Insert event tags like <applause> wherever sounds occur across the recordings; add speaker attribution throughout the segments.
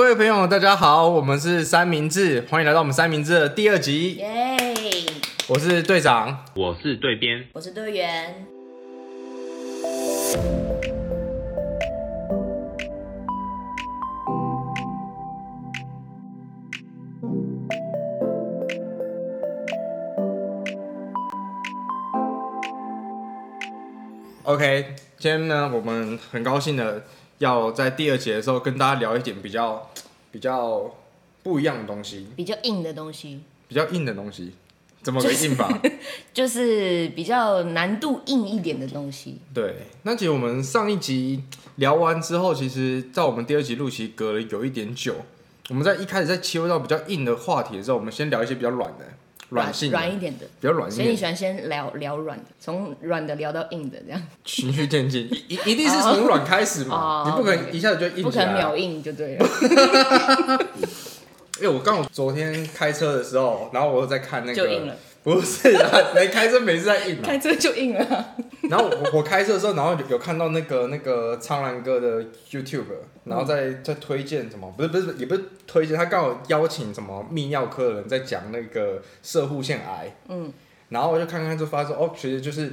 Speaker 1: 各位朋友，大家好，我们是三明治，欢迎来到我们三明治的第二集。
Speaker 2: 耶！
Speaker 1: 我是队长，
Speaker 3: 我是队编，
Speaker 2: 我是队员。
Speaker 1: OK，今天呢，我们很高兴的要在第二节的时候跟大家聊一点比较比较不一样的东西，
Speaker 2: 比较硬的东西，
Speaker 1: 比较硬的东西，怎么个硬法？<laughs>
Speaker 2: 就是比较难度硬一点的东西。
Speaker 1: 对，那其实我们上一集聊完之后，其实在我们第二集录期隔了有一点久，我们在一开始在切入到比较硬的话题的时候，我们先聊一些比较软的、软性、
Speaker 2: 软一点的。
Speaker 1: 比较软一点。
Speaker 2: 所以你喜欢先聊聊软的，从软的聊到硬的这样，
Speaker 1: 循序渐进，一 <laughs> 一定是从软开始嘛，
Speaker 2: 哦。
Speaker 1: 你不可能一下子就硬
Speaker 2: 不可能。秒硬就对了。<laughs>
Speaker 1: 因为我刚好昨天开车的时候，然后我又在看那个，
Speaker 2: 就硬了，
Speaker 1: 不是啊，没开车没事在硬嘛。
Speaker 2: 开车就硬了。
Speaker 1: 然后我我开车的时候，然后有看到那个那个苍兰哥的 YouTube，然后在在推荐什么，不是不是也不是推荐，他刚好邀请什么泌尿科的人在讲那个射护腺癌，
Speaker 2: 嗯，
Speaker 1: 然后我就看看就发现哦，其实就是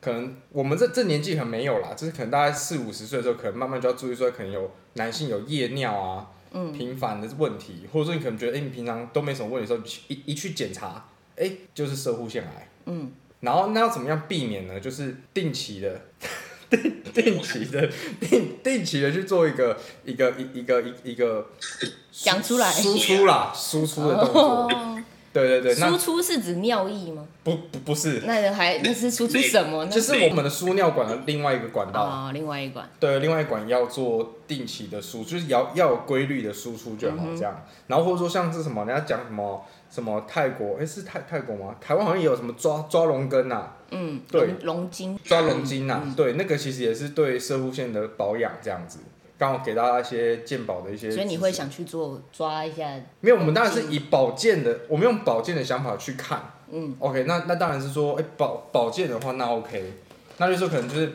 Speaker 1: 可能我们这这年纪可能没有啦，就是可能大概四五十岁的时候，可能慢慢就要注意说，可能有男性有夜尿啊，
Speaker 2: 嗯
Speaker 1: 频繁的问题，或者说你可能觉得，哎、你平常都没什么问题的时候，一一去检查，哎、就是射护腺癌。
Speaker 2: 嗯，
Speaker 1: 然后那要怎么样避免呢？就是定期的、定定期的、定定期的去做一个一个一一个一一个
Speaker 2: 讲出来
Speaker 1: 输出啦，输出的动作。
Speaker 2: 哦
Speaker 1: 对对对，那
Speaker 2: 输出是指尿液吗？
Speaker 1: 不不不是，
Speaker 2: 那还那是输出什么呢？
Speaker 1: 就是我们的输尿管的另外一个管道。
Speaker 2: 啊，另外一管。
Speaker 1: 对，另外一管要做定期的输，就是要要有规律的输出就好，这样。然后或者说像是什么，人家讲什么什么泰国，哎是泰泰国吗？台湾好像也有什么抓抓龙根呐、
Speaker 2: 嗯，
Speaker 1: 对
Speaker 2: 龙龙筋。
Speaker 1: 抓龙筋呐、对，那个其实也是对射护线的保养这样子。刚好给大家一些鉴宝的一些，
Speaker 2: 所以你会想去做抓一下，
Speaker 1: 没有？我们当然是以保健的，我们用保健的想法去看。
Speaker 2: 嗯
Speaker 1: ，OK，那那当然是说，哎、保保健的话，那 OK，那就是说可能就是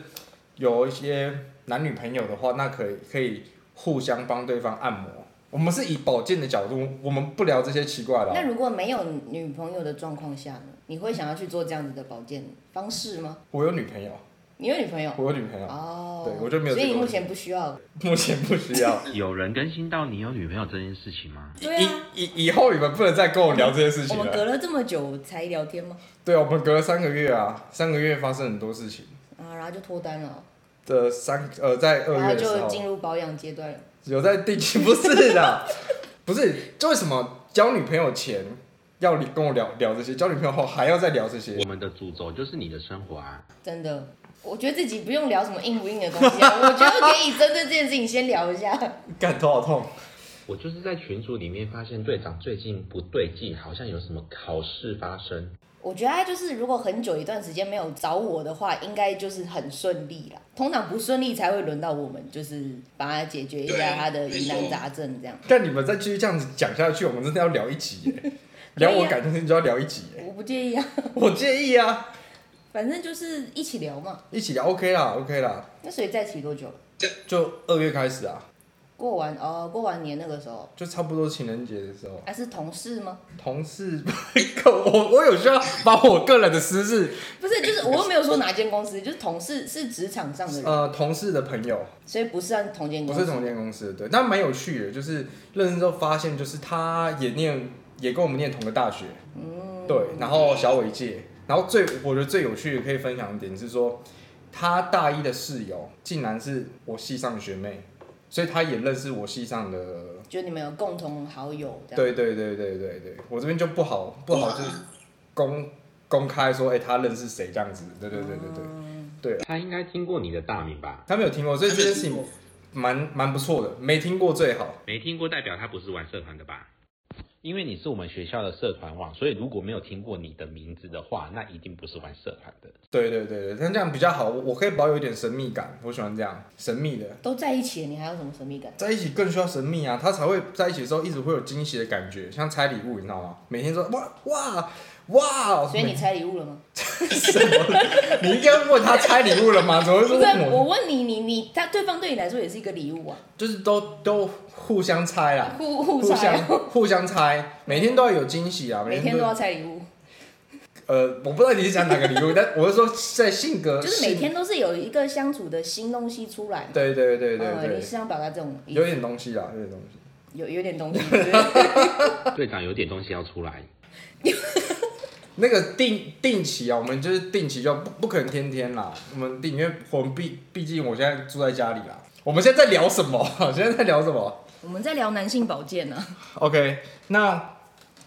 Speaker 1: 有一些男女朋友的话，那可以可以互相帮对方按摩。我们是以保健的角度，我们不聊这些奇怪的哦。
Speaker 2: 那如果没有女朋友的状况下呢？你会想要去做这样子的保健方式吗？
Speaker 1: 我有女朋友，
Speaker 2: 你有女朋友？
Speaker 1: 我有女朋友，
Speaker 2: 哦，
Speaker 1: 对我就没有
Speaker 2: 所以你 <laughs> 目前不需要。
Speaker 1: 目前不需要。
Speaker 3: 有人更新到你有女朋友这件事情吗？
Speaker 2: 对啊，
Speaker 1: 以以以后你们不能再跟我聊这些事情了。
Speaker 2: 们隔了这么久才聊天吗？
Speaker 1: 对啊，我们隔了三个月啊，三个月发生很多事情。
Speaker 2: 啊，然后就脱单了，
Speaker 1: 的三呃，在二
Speaker 2: 然后
Speaker 1: 月的时候，
Speaker 2: 就进入保养阶段了。
Speaker 1: 有在定期，不是的，<laughs> 不是，就为什么交女朋友前要你跟我聊聊这些，交女朋友后还要再聊这些
Speaker 3: 我？们的主轴就是你的生活啊。
Speaker 2: 真的，我觉得自己不用聊什么硬不硬的东西啊，<laughs> 我觉得可以针对这件事情先聊一下。
Speaker 1: 干头好痛。
Speaker 3: 我就是在群组里面发现队长最近不对劲，好像有什么考试发生。
Speaker 2: 我觉得他就是，如果很久一段时间没有找我的话，应该就是很顺利啦。通常不顺利才会轮到我们，就是帮他解决一下他的疑难杂症这样。
Speaker 1: 但你们再继续这样子讲下去，我们真的要聊一集耶，<laughs> 聊我感情就要聊一集耶，
Speaker 2: 我不介意啊，
Speaker 1: 我介意啊，
Speaker 2: 反正就是一起聊嘛。
Speaker 1: 一起聊 OK 啦，OK 啦，
Speaker 2: 那所以在一起多久？
Speaker 1: 就二月开始啊，
Speaker 2: 过完哦，过完年那个时候，
Speaker 1: 就差不多情人节的时候，
Speaker 2: 还是同事吗？
Speaker 1: 同事，<laughs> 我我有需要把我个人的私事，<laughs>
Speaker 2: 不是，就是我又没有说哪间公司，就是同事是职场上的人，
Speaker 1: 呃，同事的朋友，
Speaker 2: 所以不是按同间公司。
Speaker 1: 不是同间公司的，对，但蛮有趣的，就是认识之后发现，就是他也念，也跟我们念同个大学，
Speaker 2: 嗯，
Speaker 1: 对，然后小伟界，然后最我觉得最有趣的可以分享一点是说，他大一的室友竟然是我系上的学妹，所以他也认识我系上的，
Speaker 2: 就你们有共同好友。
Speaker 1: 对对对对对对，我这边就不好不好就是公公开说，哎、他认识谁这样子，对对对对对，
Speaker 2: 嗯
Speaker 3: 他应该听过你的大名吧？
Speaker 1: 他没有听过，所以这件事情蛮蛮不错的，没听过最好。
Speaker 3: 没听过代表他不是玩社团的吧？因为你是我们学校的社团网，所以如果没有听过你的名字的话，那一定不是玩社团的。
Speaker 1: 对对对对，那这样比较好，我我可以保有一点神秘感，我喜欢这样神秘的，
Speaker 2: 都在一起了，你还有什么神秘感？
Speaker 1: 在一起更需要神秘啊，他才会在一起的时候一直会有惊喜的感觉，像拆礼物，你知道吗？每天说哇哇，哇，
Speaker 2: 所以你拆礼物了吗？<laughs>
Speaker 1: 你应该问他拆礼物了吗？怎么会
Speaker 2: 不是，
Speaker 1: 问我？
Speaker 2: 我问你，你你他对方对你来说也是一个礼物啊，
Speaker 1: 就是都都互相猜啦，<laughs>
Speaker 2: 互互
Speaker 1: 互相互相猜，每天都要有惊喜啊，<laughs>
Speaker 2: 每天都要拆礼物，
Speaker 1: 呃，我不知道你是讲哪个礼物，但我是说在性格，
Speaker 2: 就是每天都是有一个相处的新东西出来对。
Speaker 1: 对对对对
Speaker 2: 呃，你是想表达这种意
Speaker 1: 有
Speaker 2: 思？
Speaker 1: 点东西啊，有点东西。
Speaker 2: 有有点东西，
Speaker 3: 队长有点东西要出来，
Speaker 1: 那个定定期啊，我们就是定期就不不可能天天啦，我们定，因为我们毕毕竟我现在住在家里啦。我们现在在聊什么？<laughs> 现在在聊什么
Speaker 2: 我们在聊男性保健呢、
Speaker 1: ？OK，那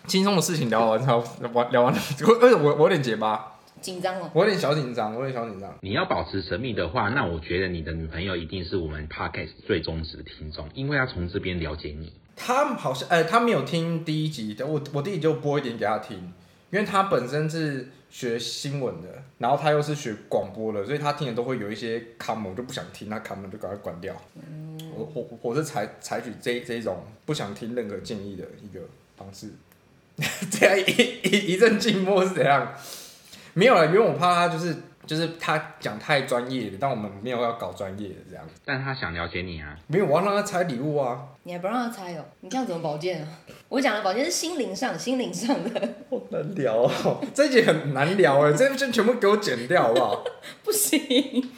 Speaker 1: 轻松的事情聊完，差不多聊完了。我我我我有点结巴，
Speaker 2: 紧张哦。
Speaker 1: 我有点小紧张，我有点小紧张。
Speaker 3: 你要保持神秘的话，那我觉得你的女朋友一定是我们 podcast 最忠实的听众，因为她从这边了解你。
Speaker 1: 她好像，呃，她没有听第一集，我我第一集就播一点给她听，因为他本身是学新闻的，然后他又是学广播的，所以他听的都会有一些卡门就不想听，那卡门就赶快关掉。我我我是采采取这这种不想听任何建议的一个方式。<laughs> 这样一一一阵静默是怎样？没有了，因为我怕他就是就是他讲太专业的，但我们没有要搞专业的这样。
Speaker 3: 但他想了解你啊，
Speaker 1: 没有，我要让他猜礼物啊。
Speaker 2: 你还不让他猜哦？你这样怎么保健啊？我讲的保健是心灵上、心灵上的，
Speaker 1: 好难聊哦，<laughs> 这一集很难聊哎，这些全部给我剪掉好不好？<laughs>
Speaker 2: 不行。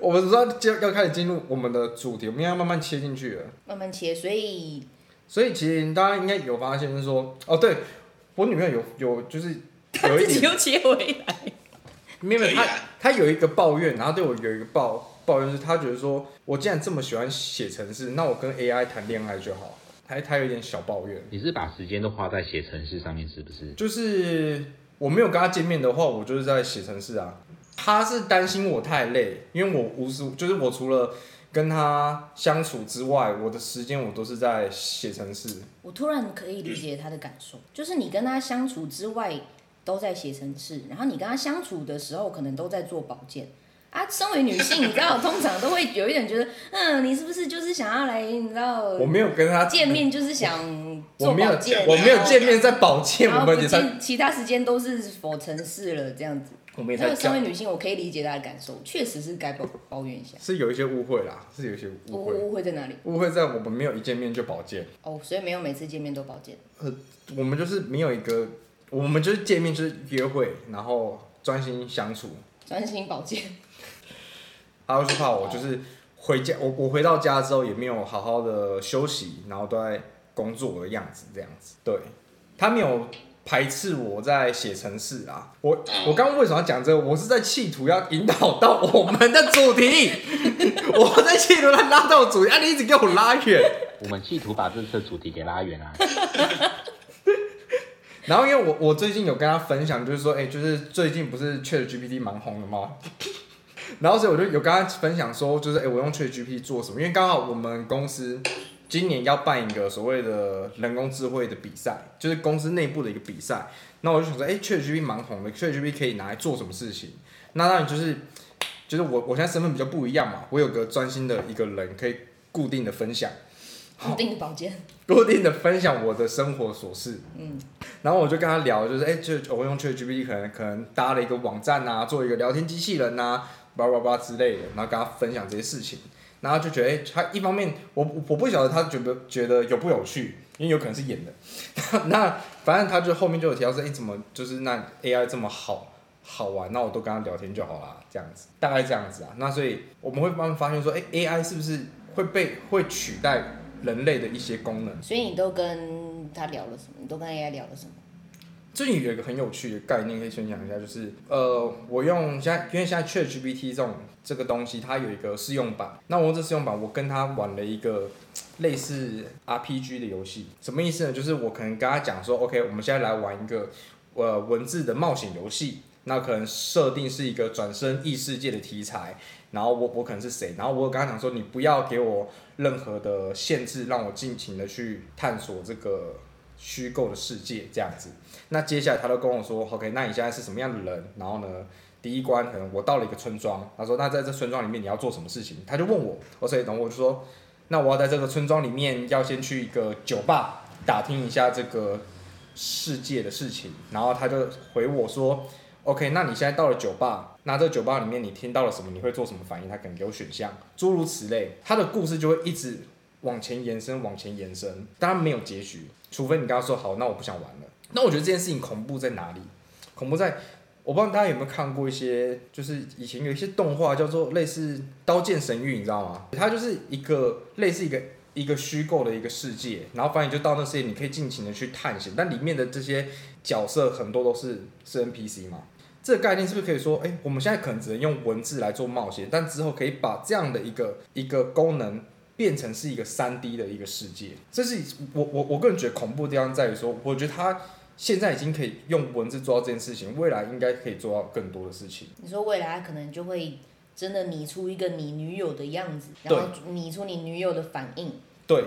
Speaker 1: 我们说要要开始进入我们的主题，我们要慢慢切进去了。
Speaker 2: 慢慢切，所以
Speaker 1: 所以其实大家应该有发现，是说哦，对我女朋友有有就是有一点，
Speaker 2: 自己又切回来。
Speaker 1: 没有没有一个抱怨，然后对我有一个抱抱怨是，他觉得说我既然这么喜欢写程式，那我跟 AI 谈恋爱就好。他他有一点小抱怨，
Speaker 3: 你是把时间都花在写程式上面，是不是？
Speaker 1: 就是我没有跟他见面的话，我就是在写程式啊。他是担心我太累，因为我无时就是我除了跟他相处之外，我的时间我都是在写程式。
Speaker 2: 我突然可以理解他的感受，就是你跟他相处之外都在写程式，然后你跟他相处的时候可能都在做保健。啊，身为女性，你知道，通常都会有一点觉得，嗯，你是不是就是想要来，你知道，
Speaker 1: 我没有跟他
Speaker 2: 见，面就是想做
Speaker 1: 我没有
Speaker 2: 保健，
Speaker 1: 我没有见面在保健，我们也才
Speaker 2: 见，其他时间都是否城市了这样子。
Speaker 1: 我们也才
Speaker 2: 这个身为，女性，我可以理解她的感受，确实是该抱抱怨一下。
Speaker 1: 是有一些误会啦，是有一些误会，
Speaker 2: 误误会在哪里？
Speaker 1: 误会在我们没有一见面就保健，
Speaker 2: 哦，所以没有每次见面都保健。
Speaker 1: 我们就是没有一个，我们就是见面就是约会，然后专心相处。
Speaker 2: 专心保健，
Speaker 1: 他就是怕我就是回家，我我回到家之后也没有好好的休息，然后都在工作的样子这样子。对，他没有排斥我在写程式啊。我我刚刚为什么要讲这个？我是在企图要引导到我们的主题，<laughs> 我在企图他拉到主题，啊，你一直给我拉远。
Speaker 3: 我们企图把这次的主题给拉远啊。<laughs>
Speaker 1: 然后因为我我最近有跟他分享，就是说，哎、就是最近不是 Chat GPT 蛮红的吗？<laughs> 然后所以我就有跟他分享说，就是哎、我用 Chat GPT 做什么？因为刚好我们公司今年要办一个所谓的人工智慧的比赛，就是公司内部的一个比赛。那我就想说，哎、c h a t GPT 蛮红的，Chat GPT 可以拿来做什么事情？那当然就是就是我我现在身份比较不一样嘛，我有个专心的一个人可以固定的分享。
Speaker 2: 固定的保健。
Speaker 1: 固定的分享我的生活琐事，嗯，然后我就跟他聊，就是哎、就我用 ChatGPT 可能可能搭了一个网站啊，做一个聊天机器人啊，叭叭叭之类的，然后跟他分享这些事情，然后就觉得哎、他一方面我我不晓得他觉得觉得有不有趣，因为有可能是演的，<laughs> 那反正他就后面就有提到说，哎、怎么就是那 AI 这么好好玩，那我都跟他聊天就好啦，这样子，大概这样子啊，那所以我们会慢慢发现说，哎、AI 是不是会被会取代人类的一些功能？
Speaker 2: 所以你都跟他聊了什么？你都跟 AI 聊了什么？
Speaker 1: 这里有一个很有趣的概念可以分享一下，就是呃，我用现在因为现在 Chat GPT 这种这个东西，它有一个试用版。那我用这试用版，我跟他玩了一个类似 RPG 的游戏。什么意思呢？就是我可能跟他讲说，OK，我们现在来玩一个呃文字的冒险游戏。那可能设定是一个转身异世界的题材，然后我我可能是谁，然后我跟他讲说，你不要给我任何的限制，让我尽情的去探索这个虚构的世界这样子。那接下来他都跟我说，OK，那你现在是什么样的人？然后呢，第一关可能我到了一个村庄，他说那在这村庄里面你要做什么事情？他就问我，我所以等我就说，那我要在这个村庄里面要先去一个酒吧打听一下这个世界的事情，然后他就回我说，OK，那你现在到了酒吧，那这酒吧里面你听到了什么？你会做什么反应？他可能给我选项，诸如此类，他的故事就会一直往前延伸，往前延伸，当然没有结局，除非你跟他说好，那我不想玩了。那我觉得这件事情恐怖在哪里？恐怖在。我不知道大家有没有看过一些，就是以前有一些动画叫做类似《刀剑神域》，你知道吗？它就是一个类似一个一个虚构的一个世界，然后反正你就到那世界，你可以尽情的去探险，但里面的这些角色很多都是是 NPC 嘛。这个概念是不是可以说，哎，我们现在可能只能用文字来做冒险，但之后可以把这样的一个一个功能变成是一个三 D 的一个世界？这是我我我个人觉得恐怖的地方在于说，我觉得它。现在已经可以用文字做到这件事情，未来应该可以做到更多的事情。
Speaker 2: 你说未来可能就会真的拟出一个你女友的样子，然后拟出你女友的反应。
Speaker 1: 对。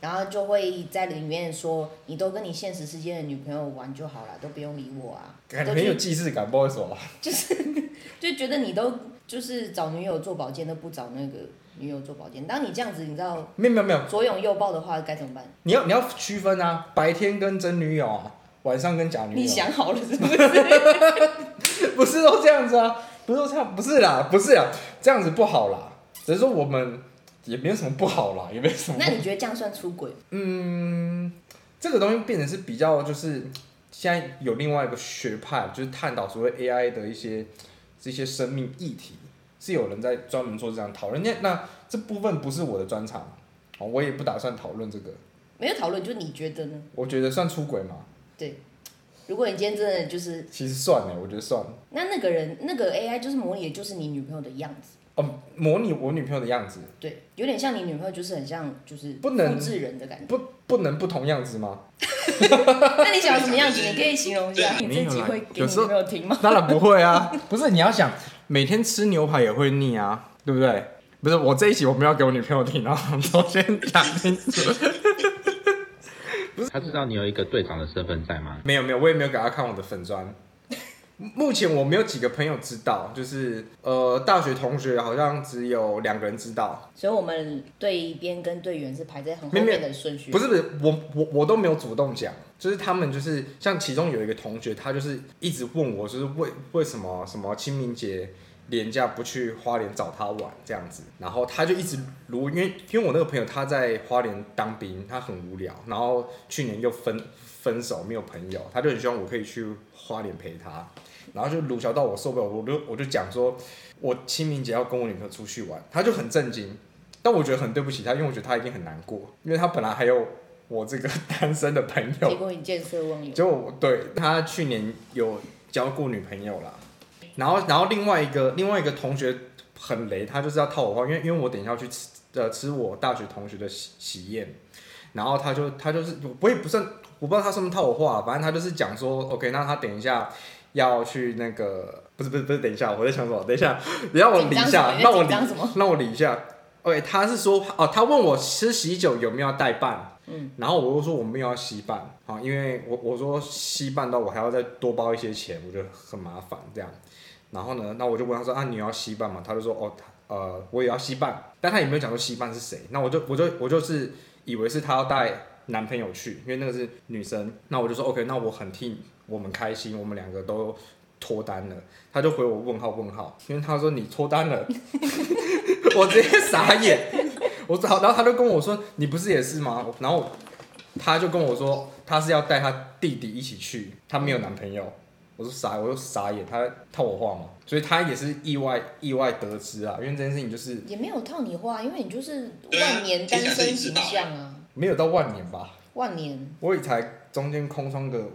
Speaker 2: 然后就会在里面说，你都跟你现实世界的女朋友玩就好了，都不用理我啊。
Speaker 1: 感觉很有既视感，不好意思啊。
Speaker 2: 就是 <laughs> 就觉得你都就是找女友做保健都不找那个女友做保健。当你这样子，你知道
Speaker 1: 没有没有没有
Speaker 2: 左拥右抱的话该怎么办？
Speaker 1: 你要你要区分啊，白天跟真女友啊。晚上跟假女友，
Speaker 2: 你想好了是不是？<laughs>
Speaker 1: 不是都这样子啊？不是都这样？不是啦，不是啦，这样子不好啦。只是说我们也没有什么不好啦，也没什么。
Speaker 2: 那你觉得这样算出轨？
Speaker 1: 嗯，这个东西变成是比较，就是现在有另外一个学派，就是探讨所谓 AI 的一些这些生命议题，是有人在专门做这样讨论。那那这部分不是我的专长，哦，我也不打算讨论这个。
Speaker 2: 没有讨论，就你觉得呢？
Speaker 1: 我觉得算出轨嘛。
Speaker 2: 对，如果你今天真的就是，
Speaker 1: 其实算了，我觉得算了。
Speaker 2: 那那个人，那个 AI 就是模拟的就是你女朋友的样子。
Speaker 1: 哦，模拟我女朋友的样子。
Speaker 2: 对，有点像你女朋友，就是很像，就是
Speaker 1: 不能
Speaker 2: 复制人的感觉。
Speaker 1: 不，不能不同样子吗？<laughs>
Speaker 2: 那你想要什么样子？你可以形容一下。你自己会给女朋友听吗？
Speaker 1: 当然不会啊，<laughs> 不是你要想每天吃牛排也会腻啊，对不对？不是我这一集我们要给我女朋友听啊，我先讲清楚。<laughs>
Speaker 3: 他知道你有一个队长的身份在吗？
Speaker 1: 没有没有，我也没有给他看我的粉砖。目前我没有几个朋友知道，就是呃，大学同学好像只有两个人知道。
Speaker 2: 所以，我们队边跟队员是排在很后面的顺序。
Speaker 1: 不是不是，我我我都没有主动讲，就是他们就是像其中有一个同学，他就是一直问我，就是为为什么什么清明节。廉价不去花莲找他玩这样子，然后他就一直如因为因为我那个朋友他在花莲当兵，他很无聊，然后去年又分分手没有朋友，他就很希望我可以去花莲陪他，然后就鲁小到我受不了，我就我就讲说我清明节要跟我女朋友出去玩，他就很震惊，但我觉得很对不起他，因为我觉得他一定很难过，因为他本来还有我这个单身的朋友，
Speaker 2: 结果你见色忘友，<laughs>
Speaker 1: 就对他去年有交过女朋友啦。然后，然后另外一个另外一个同学很雷，他就是要套我话，因为因为我等一下要去吃呃吃我大学同学的喜喜宴，然后他就他就是我也不算我不知道他是不是套我话，反正他就是讲说 OK，那他等一下要去那个不是不是不是等一下我在想什么？等一下 <laughs> 你让我理一下，让我理让我理一下。OK，他是说哦，他问我吃喜酒有没有代办，嗯，然后我又说我没有要稀办啊，因为我我说稀办到我还要再多包一些钱，我觉得很麻烦这样。然后呢，那我就问他说啊，你要稀办吗？他就说哦，呃，我也要稀办，但他也没有讲说稀办是谁。那我就我就我就是以为是他要带男朋友去，因为那个是女生。那我就说 OK，那我很替我们开心，我们两个都脱单了。他就回我问号问号，因为他说你脱单了，<laughs> 我直接傻眼。我好，然后他就跟我说你不是也是吗？然后他就跟我说他是要带他弟弟一起去，他没有男朋友。我说傻，我又傻眼，他套我话嘛，所以他也是意外意外得知啊，因为这件事情就是
Speaker 2: 也没有套你话，因为你就是万年单身形象啊，
Speaker 1: 没有到万年吧？
Speaker 2: 万年，
Speaker 1: 我也才中间空窗个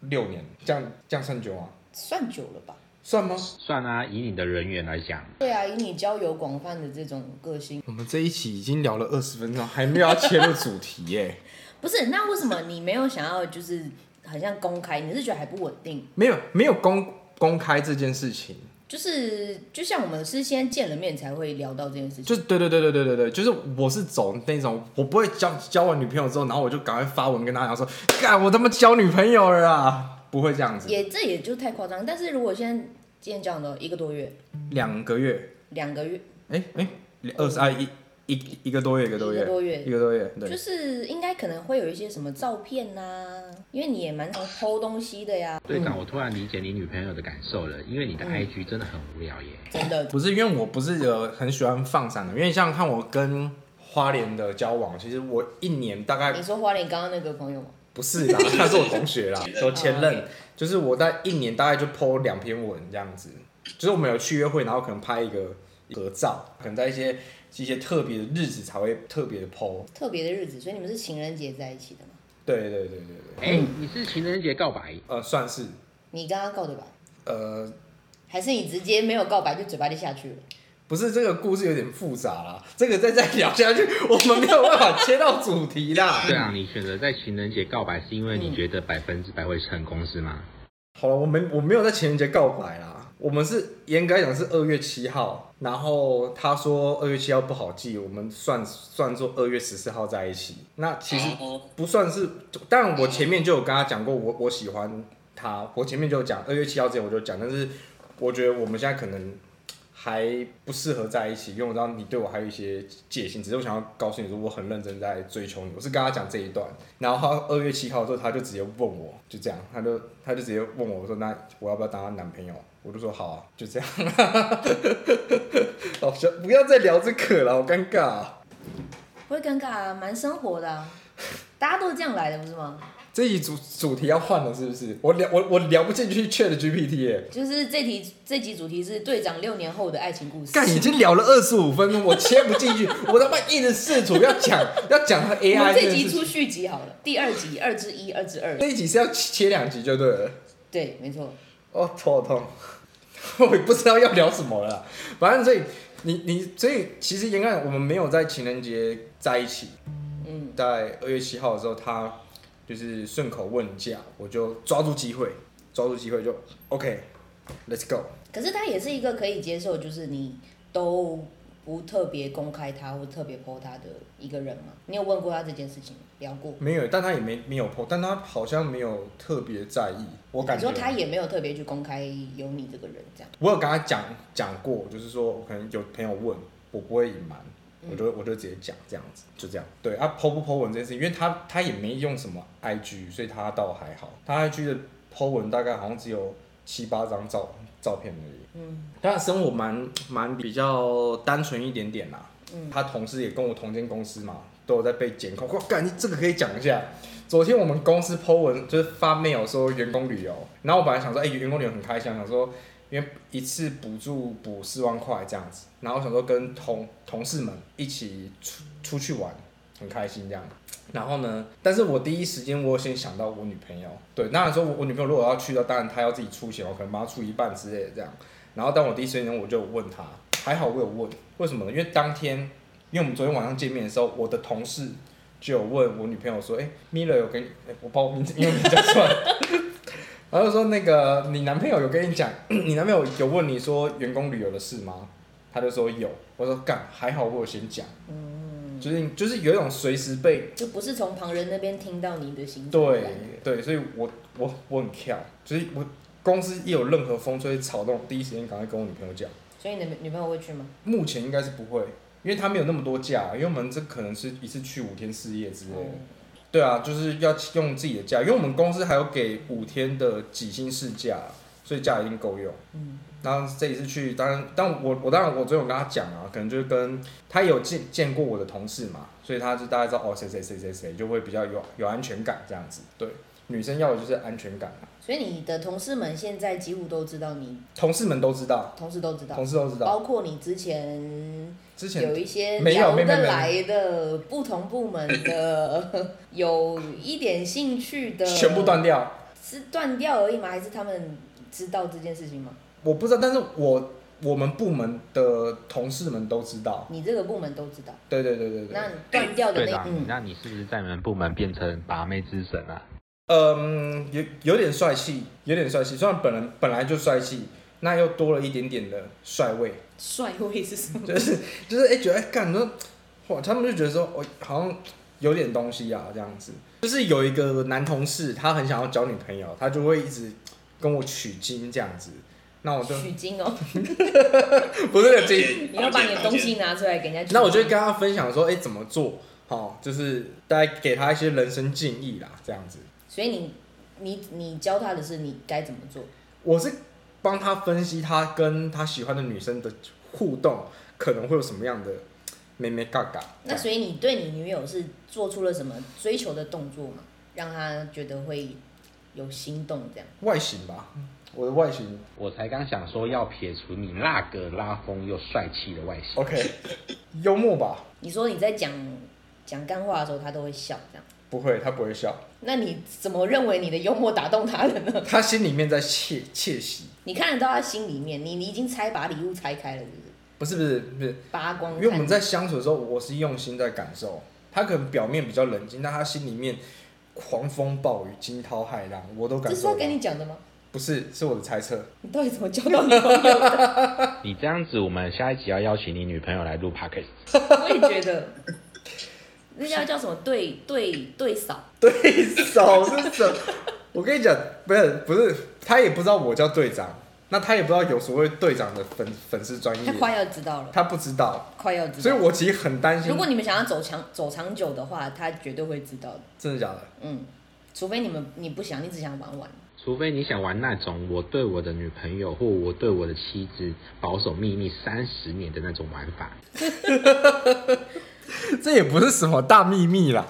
Speaker 1: 六年，这样这样算久吗？
Speaker 2: 算久了吧？
Speaker 1: 算吗？
Speaker 3: 算啊，以你的人缘来讲，
Speaker 2: 对啊，以你交友广泛的这种个性，
Speaker 1: 我们这一期已经聊了二十分钟，还没有要切入主题耶。<laughs>
Speaker 2: 不是，那为什么你没有想要就是？好像公开，你是觉得还不稳定？
Speaker 1: 没有，没有公公开这件事情。
Speaker 2: 就是就像我们是先见了面才会聊到这件事情。
Speaker 1: 就是对对对对对对对，就是我是走那种，我不会交交完女朋友之后，然后我就赶快发文跟大家说，干我他妈交女朋友了啊！不会这样子。
Speaker 2: 也这也就太夸张。但是如果现在今天讲的一个多月，
Speaker 1: 两个月，
Speaker 2: 两个月，
Speaker 1: 哎哎，二十二一一一个多月，一个多月，
Speaker 2: 一个多月
Speaker 1: 一个多月，对
Speaker 2: 就。是应该可能会有一些什么照片呐、因为你也蛮常偷东西的呀。
Speaker 3: 队长，我突然理解你女朋友的感受了，因为你的
Speaker 2: 嗯
Speaker 3: IG 真的很无聊耶。
Speaker 2: 真的，
Speaker 1: 不是因为我不是有很喜欢放闪的，因为像看我跟花莲的交往，其实我一年大概
Speaker 2: 你说花莲刚刚那个朋友吗？
Speaker 1: 不是啦，他是我同学啦，<laughs> 我前
Speaker 2: 哦
Speaker 1: 任就是我在一年大概就 PO 两篇文这样子，就是我们有去约会，然后可能拍一个合照，可能在一些一些特别的日子才会特别的 PO。
Speaker 2: 特别的日子，所以你们是情人节在一起的吗？
Speaker 1: 对对对对对，
Speaker 3: 哎、你是情人节告白？
Speaker 1: 呃，算是
Speaker 2: 你刚刚告的吧？
Speaker 1: 呃，
Speaker 2: 还是你直接没有告白就嘴巴就下去了？
Speaker 1: 不是这个故事有点复杂啦，这个再再聊下去，<laughs> 我们没有办法切到主题啦。<laughs>
Speaker 3: 对啊，你选择在情人节告白，是因为你觉得百分之百会成功是吗？
Speaker 1: 好了，我没我没有在情人节告白啦，我们是严格来讲是二月七号，然后他说二月七号不好记，我们算算作二月十四号在一起。那其实不算是，但我前面就有跟他讲过我我喜欢他，我前面就有讲二月七号之前我就讲，但是我觉得我们现在可能还不适合在一起，因为我知道你对我还有一些戒心，只是我想要告诉你说我很认真在追求你，我是跟他讲这一段，然后他二月七号之后他就直接问我，就这样，他就他就直接问我说那我要不要当他男朋友？我就说好啊，就这样。<laughs> 好像不要再聊这个了，好尴尬、啊。
Speaker 2: 不会尴尬啊，蛮生活的、啊，大家都是这样来的，不是吗？
Speaker 1: 这一主主题要换了是不是？我聊我我聊不进去 Chat GPT 耶，
Speaker 2: 就是这题这集主题是队长六年后的爱情故事。
Speaker 1: 干已经聊了二十五分钟，我切不进去，<laughs> 我他妈一直试图要讲 <laughs> 要讲他
Speaker 2: 我
Speaker 1: AI。这
Speaker 2: 集出续集好了，第二集二之一、二之二。
Speaker 1: 这一集是要切两集就对了。
Speaker 2: 对，没错。
Speaker 1: 哦，头好痛，<laughs> 我也不知道要聊什么了啦。反正所以你你所以其实严格来我们没有在情人节在一起。
Speaker 2: 嗯，
Speaker 1: 在二月七号的时候，他就是顺口问价，我就抓住机会，抓住机会就 OK，Let's、go。
Speaker 2: 可是他也是一个可以接受，就是你都不特别公开他或特别 po 他的一个人嘛？你有问过他这件事情吗？聊过？
Speaker 1: 没有，但他也没没有破，但他好像没有特别在意，我感觉。
Speaker 2: 他也没有特别去公开有你这个人这样。
Speaker 1: 我有跟他讲讲过，就是说我可能有朋友问，我不会隐瞒，
Speaker 2: 嗯
Speaker 1: 我就我就直接讲这样子，就这样。对啊，PO 不 PO 文这件事情，因为他他也没用什么 IG，所以他倒还好。他 IG 的 PO 文大概好像只有七八张照照片而已。
Speaker 2: 嗯，
Speaker 1: 他的生活蛮蛮比较单纯一点点啦。
Speaker 2: 嗯
Speaker 1: 他同事也跟我同间公司嘛，都有在被监控。我，干，你这个可以讲一下。昨天我们公司 PO 文就是发 mail 说员工旅游，然后我本来想说，哎、员工旅游很开心，想说因为一次补助补四万块这样子，然后想说跟同同事们一起出出去玩，很开心这样。然后呢，但是我第一时间我先想到我女朋友，对，当然说我女朋友如果要去的，当然她要自己出钱，我可能帮她出一半之类的这样。然后，但我第一时间我就问她，还好我有问，为什么呢？因为当天，因为我们昨天晚上见面的时候，我的同事就有问我女朋友说，哎、l l 有跟，哎我把我名字英文名讲出来，<laughs> 然后就说那个你男朋友有跟你讲，你男朋友有问你说员工旅游的事吗？他就说有，我说干，还好我有先讲，
Speaker 2: 嗯，
Speaker 1: 就是就是有一种随时被
Speaker 2: 就不是从旁人那边听到你的行
Speaker 1: 对对，所以我我我很跳，就是我公司一有任何风吹草动，第一时间赶快跟我女朋友讲。
Speaker 2: 所以你的女朋友会去吗？
Speaker 1: 目前应该是不会，因为他没有那么多假，因为我们这可能是一次去五天四夜之类的。
Speaker 2: 嗯
Speaker 1: 对啊，就是要用自己的假，因为我们公司还有给五天的几星事假，所以假一定够用。
Speaker 2: 嗯，
Speaker 1: 然后这一次去，当然，但我我当然我昨天有跟他讲啊，可能就是跟他有见见过我的同事嘛，所以他就大概知道哦谁谁谁谁谁，就会比较有有安全感这样子。对，女生要的就是安全感啊，
Speaker 2: 所以你的同事们现在几乎都知道你，
Speaker 1: 同事们都知道，
Speaker 2: 同事都知道
Speaker 1: 同，事都知道。
Speaker 2: 包括你之前
Speaker 1: 之前
Speaker 2: 有一些
Speaker 1: 没有
Speaker 2: 聊得来的不同部门的，有一点兴趣的，<laughs>
Speaker 1: 全部断掉，
Speaker 2: 是断掉而已吗？还是他们知道这件事情吗？
Speaker 1: 我不知道，但是我我们部门的同事们都知道。
Speaker 2: 你这个部门都知道，
Speaker 1: 对对对对对。
Speaker 2: 那断掉的
Speaker 3: 队长，
Speaker 2: 那嗯，
Speaker 3: 那你是不是在你们部门变成把妹之神啊？
Speaker 1: 嗯，有有点帅气，有点帅气。虽然本人本来就帅气，那又多了一点点的帅味，
Speaker 2: 帅位是什么？
Speaker 1: 就是就是哎、觉得哎干说，哇，他们就觉得说，我、好像有点东西啊，这样子。就是有一个男同事，他很想要交女朋友，他就会一直跟我取经这样子。那我就
Speaker 2: 取经哦，<laughs>
Speaker 1: 不是经，<laughs>
Speaker 2: 你要把你的东西拿出来给人家。
Speaker 1: 那我就会跟他分享说，哎、怎么做？好、就是大家给他一些人生建议啦，这样子。
Speaker 2: 所以你你你教他的是你该怎么做。
Speaker 1: 我是帮他分析他跟他喜欢的女生的互动可能会有什么样的妹妹嘎嘎。
Speaker 2: 那所以你对你女友是做出了什么追求的动作吗？让她觉得会有心动这样？
Speaker 1: 外形吧，我的外形
Speaker 3: 我才刚想说要撇除你那个拉风又帅气的外形
Speaker 1: ，OK，幽默吧？
Speaker 2: 你说你在讲讲干话的时候，他都会笑这样。
Speaker 1: 不会，他不会笑，
Speaker 2: 那你怎么认为你的幽默打动他了呢？
Speaker 1: 他心里面在窃窃喜。
Speaker 2: 你看得到他心里面，你你已经拆把礼物拆开了，是不是？
Speaker 1: 不是不是不是，
Speaker 2: 扒光。
Speaker 1: 因为我们在相处的时候，我是用心在感受。他可能表面比较冷静，但他心里面狂风暴雨、惊涛骇浪，我都感受到
Speaker 2: 这是他跟。你讲的吗？
Speaker 1: 不是，是我的猜测。
Speaker 2: 你到底怎么交到女朋友的？<laughs> <laughs>
Speaker 3: 你这样子，我们下一集要邀请你女朋友来录 podcast。<laughs>
Speaker 2: 我也觉得，那叫叫什么对对对嫂？
Speaker 1: 对手是什么？<laughs> 我跟你讲，不是不是，他也不知道我叫队长，那他也不知道有所谓队长的粉粉丝专业，
Speaker 2: 他快要知道了，
Speaker 1: 他不知道，
Speaker 2: 快要知道。
Speaker 1: 所以我其实很担心
Speaker 2: 如。果你们想要走长走长久的话，他绝对会知道的。
Speaker 1: 真的假的？
Speaker 2: 嗯，除非你们你不想，你只想玩玩。
Speaker 3: 除非你想玩那种我对我的女朋友或我对我的妻子保守秘密三十年的那种玩法。<laughs>
Speaker 1: 这也不是什么大秘密啦。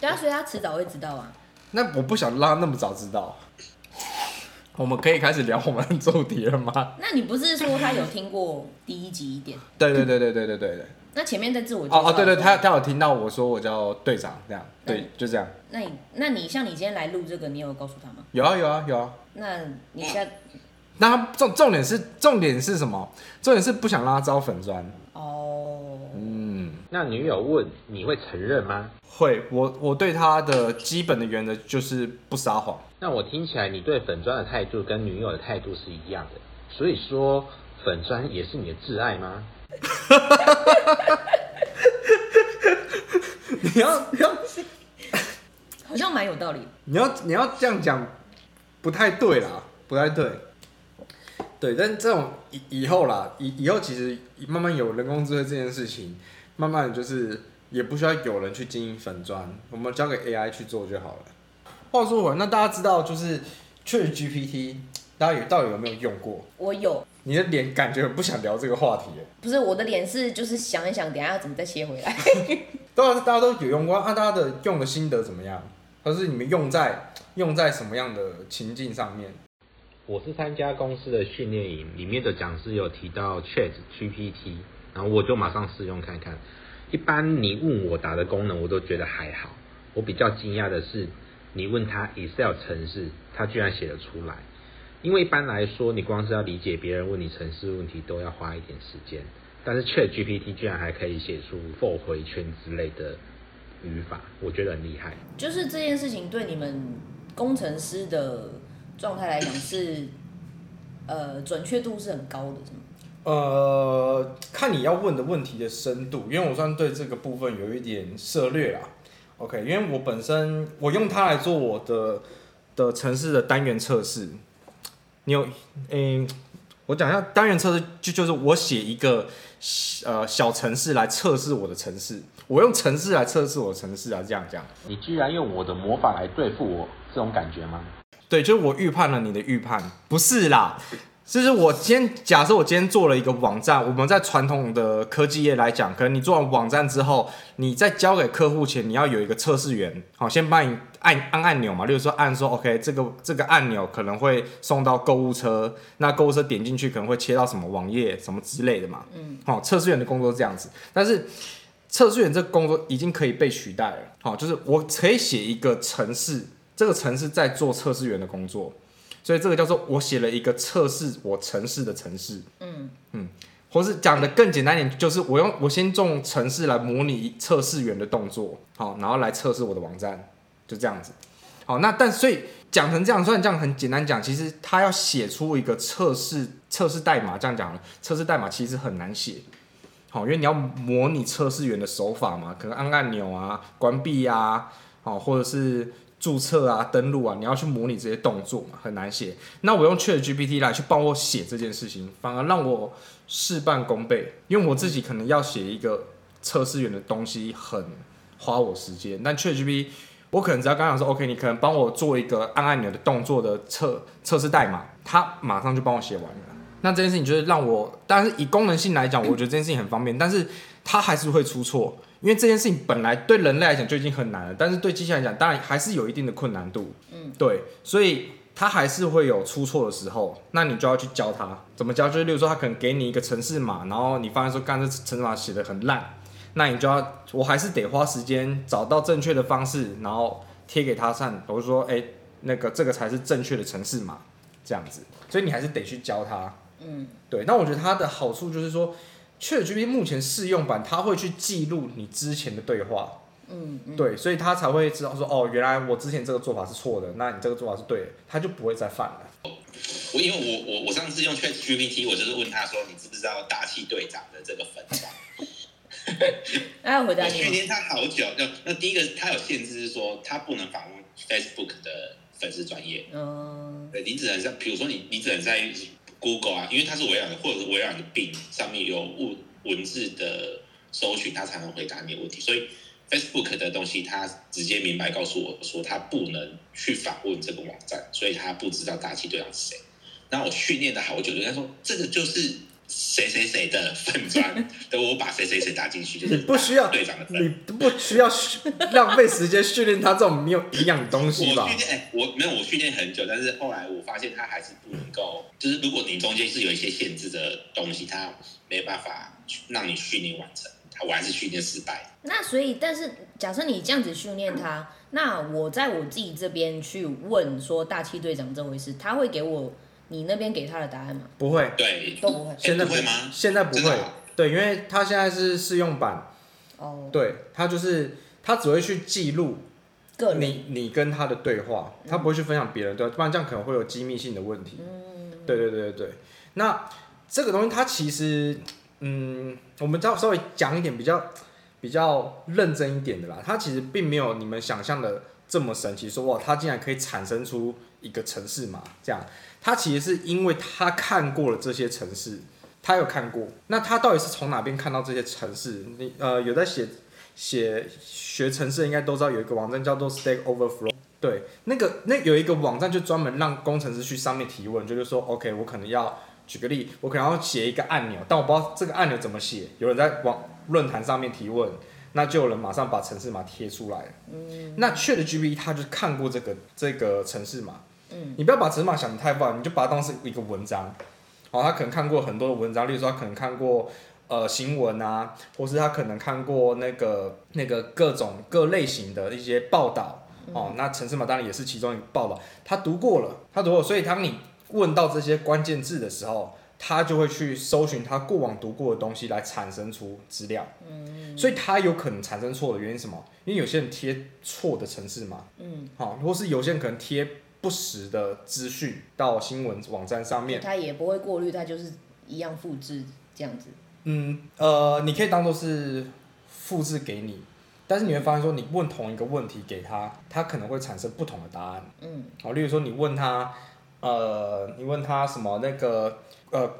Speaker 2: 对啊，所以他迟早会知道啊。
Speaker 1: 那我不想让他那么早知道。我们可以开始聊我们的主题了吗？
Speaker 2: 那你不是说他有听过第一集一点？
Speaker 1: 对对对对对对对对。
Speaker 2: 那前面在自我介绍
Speaker 1: 哦哦，对对，他他有听到我说我叫队长，这样，对
Speaker 2: 嗯，
Speaker 1: 就这样。
Speaker 2: 那你那你像你今天来录这个，你有告诉他吗？
Speaker 1: 有啊有啊有啊。
Speaker 2: 那你现在
Speaker 1: 那他重重点是重点是什么？重点是不想让他招粉砖。
Speaker 2: 哦，
Speaker 1: 嗯，
Speaker 3: 那女友问你会承认吗？
Speaker 1: 会，我我对他的基本的原则就是不撒谎。
Speaker 3: 那我听起来你对粉砖的态度跟女友的态度是一样的，所以说粉砖也是你的挚爱吗？<laughs>
Speaker 1: 你要你要
Speaker 2: 好像蛮有道理。
Speaker 1: 你要你要这样讲，不太对啦，不太对。对，但这种以以后啦，以以后其实慢慢有人工智慧这件事情，慢慢就是也不需要有人去经营粉砖，我们交给 AI 去做就好了。话说回来，那大家知道就是 Chat GPT，大家有到底有没有用过？
Speaker 2: 我有，
Speaker 1: 你的脸感觉很不想聊这个话题耶。
Speaker 2: 不是我的脸是就是想一想，等下要怎么再切回来。
Speaker 1: 对啊，大家都有用过啊，大家的用的心得怎么样？或是你们用在用在什么样的情境上面？
Speaker 3: 我是参加公司的训练营，里面的讲师有提到 Chat GPT，然后我就马上试用看看。一般你问我答的功能，我都觉得还好。我比较惊讶的是，你问他 Excel 程式，他居然写得出来。因为一般来说，你光是要理解别人问你程式问题，都要花一点时间。但是 Chat GPT 居然还可以写出 for 回圈之类的语法，我觉得很厉害。
Speaker 2: 就是这件事情对你们工程师的状态来讲是，呃，准确度是很高的，
Speaker 1: 呃，看你要问的问题的深度，因为我算对这个部分有一点涉略啦。OK，因为我本身我用它来做我的的城市的单元测试。你有，嗯、我讲一下单元测试，就就是我写一个呃小城市来测试我的城市，我用城市来测试我的城市啊，这样讲。
Speaker 3: 你居然用我的魔法来对付我，这种感觉吗？
Speaker 1: 对，就是我预判了你的预判，不是啦，就是我今天假设我今天做了一个网站，我们在传统的科技业来讲，可能你做完网站之后，你在交给客户前，你要有一个测试员，好，先帮你按按按钮嘛，例如说按说 OK，这个这个按钮可能会送到购物车，那购物车点进去可能会切到什么网页什么之类的嘛，嗯，好，测试员的工作是这样子，但是。测试员这工作已经可以被取代了，好，就是我可以写一个程式，这个程式在做测试员的工作，所以这个叫做我写了一个测试我城市的城市，
Speaker 2: 嗯
Speaker 1: 嗯，或是讲的更简单一点，就是我用我先用城市来模拟测试员的动作，好，然后来测试我的网站，就这样子。好，那但所以讲成这样，虽然这样很简单讲，其实他要写出一个测试测试代码，这样讲了，测试代码其实很难写。好，因为你要模拟测试员的手法嘛，可能按按钮啊、关闭啊，好，或者是注册啊、登录啊，你要去模拟这些动作嘛，很难写。那我用 Chat GPT 来去帮我写这件事情，反而让我事半功倍，因为我自己可能要写一个测试员的东西，很花我时间。但 Chat GPT 我可能只要刚讲说，OK，你可能帮我做一个按按钮的动作的测测试代码，它马上就帮我写完了。那这件事情就是让我，但是以功能性来讲，我觉得这件事情很方便，但是它还是会出错，因为这件事情本来对人类来讲就已经很难了，但是对机器来讲，当然还是有一定的困难度。嗯，对，所以它还是会有出错的时候，那你就要去教它。怎么教，就是例如说，它可能给你一个程式码，然后你发现说，干这程式码写的很烂，那你就要，我还是得花时间找到正确的方式，然后贴给他看，我就说，哎、那个这个才是正确的程式码，这样子，所以你还是得去教他。
Speaker 2: 嗯，
Speaker 1: 对，那我觉得它的好处就是说，ChatGPT 目前试用版它会去记录你之前的对话，
Speaker 2: 嗯嗯，
Speaker 1: 对，所以他才会知道说，哦，原来我之前这个做法是错的，那你这个做法是对的，他就不会再犯了。
Speaker 4: 我因为我我我上次用 Chat GPT，我就是问他说，你知不知道大气队长的这个粉团？<laughs>
Speaker 2: 那要回答你吗？
Speaker 4: 我训练他好久。那那第一个，他有限制是说，他不能访问 Facebook 的粉丝专业。
Speaker 2: 嗯
Speaker 4: 对，你只能在，比如说你你只能在 Google 啊，因为它是微软的，或者是微软的病上面有物文字的搜寻，它才能回答你的问题。所以 Facebook 的东西，它直接明白告诉我说，它不能去访问这个网站，所以它不知道大气队长是谁。那我训练了好久，人家说，这个就是谁谁谁的粉砖，<laughs> 等我把谁谁谁打进去，就是
Speaker 1: 你不需要
Speaker 4: 队长的粉。
Speaker 1: 你不需要浪费时间训练他这种没有营养的东西吧
Speaker 4: 我训？练，哎、我没有，我训练很久，但是后来我发现他还是不能够，就是如果你中间是有一些限制的东西，他没办法让你训练完成，他我还是训练失败。
Speaker 2: 那所以，但是假设你这样子训练他，那我在我自己这边去问说大气队长这回事，他会给我你那边给他的答案吗？
Speaker 1: 不会，
Speaker 4: 对，
Speaker 2: 都不会。
Speaker 1: 现在
Speaker 4: 不会吗？
Speaker 1: 现在不会。对，因为他现在是试用版，
Speaker 2: 哦，
Speaker 1: 对，他就是他只会去记录你你跟他的对话，他不会去分享别人对，不然这样可能会有机密性的问题。
Speaker 2: 嗯。
Speaker 1: 对对对对。对，那这个东西它其实，嗯，我们稍稍微讲一点比较比较认真一点的啦，它其实并没有你们想象的这么神奇，说哇，它竟然可以产生出一个城市嘛这样，它其实是因为他看过了这些城市，他有看过，那他到底是从哪边看到这些城市？你呃有在写写学城市应该都知道有一个网站叫做 Stack Overflow。对，那个那有一个网站就专门让工程师去上面提问，就是说，OK，我可能要举个例，我可能要写一个按钮，但我不知道这个按钮怎么写。有人在网论坛上面提问，那就有人马上把城市码贴出来。嗯，那 Chat GPT 他就看过这个这个城市码。
Speaker 2: 嗯，
Speaker 1: 你不要把城市码想的太复杂，你就把它当成一个文章。哦，他可能看过很多的文章，例如说他可能看过呃新闻啊，或是他可能看过那个那个各种各类型的一些报道。哦，那城市码当然也是其中一个报道，他读过了，他读过了，所以当你问到这些关键字的时候，他就会去搜寻他过往读过的东西来产生出资料。嗯，所以他有可能产生错的原因是什么？因为有些人贴错的城市嘛，
Speaker 2: 嗯，
Speaker 1: 好、或是有些人可能贴不实的资讯到新闻网站上面。
Speaker 2: 他也不会过滤，他就是一样复制这样子。
Speaker 1: 嗯，呃，你可以当做是复制给你，但是你会发现说，你问同一个问题给他，他可能会产生不同的答案。
Speaker 2: 嗯，
Speaker 1: 好，例如说你问他，呃，你问他什么那个呃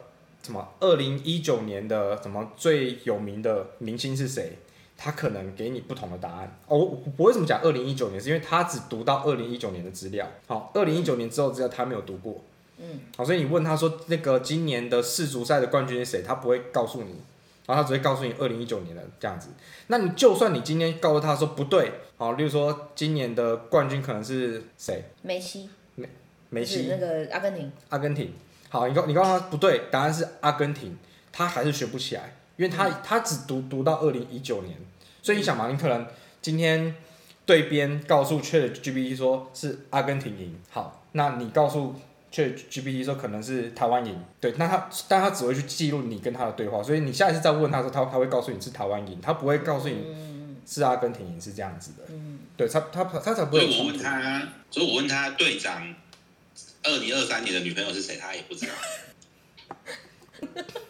Speaker 1: 什么二零一九年的什么最有名的明星是谁？他可能给你不同的答案。哦，我我为什么讲二零一九年？是因为他只读到二零一九年的资料。好，二零一九年之后资料他没有读过。
Speaker 2: 嗯，
Speaker 1: 好，所以你问他说那个今年的世足赛的冠军是谁？他不会告诉你。然后他只会告诉你二零一九年的这样子。那你就算你今天告诉他说不对，好，例如说今年的冠军可能是谁？
Speaker 2: 梅西，
Speaker 1: 梅西。
Speaker 2: 那、个阿根廷。
Speaker 1: 阿根廷。好，你告你告诉他不对，答案是阿根廷，他还是学不起来，因为他、他只读读到二零一九年，所以你想嘛，你可能今天对边告诉 Chat GPT 说是阿根廷赢，好，那你告诉 Chat GPT 说可能是台湾赢，对，那他但他只会去记录你跟他的对话，所以你下一次再问他的时候，他他会告诉你是台湾赢，他不会告诉你是阿根廷赢，是这样子的，对他他他才不会有
Speaker 4: 所以我问。他，所以我问他队长二零二三年的女朋友是谁，他也不知道。<laughs>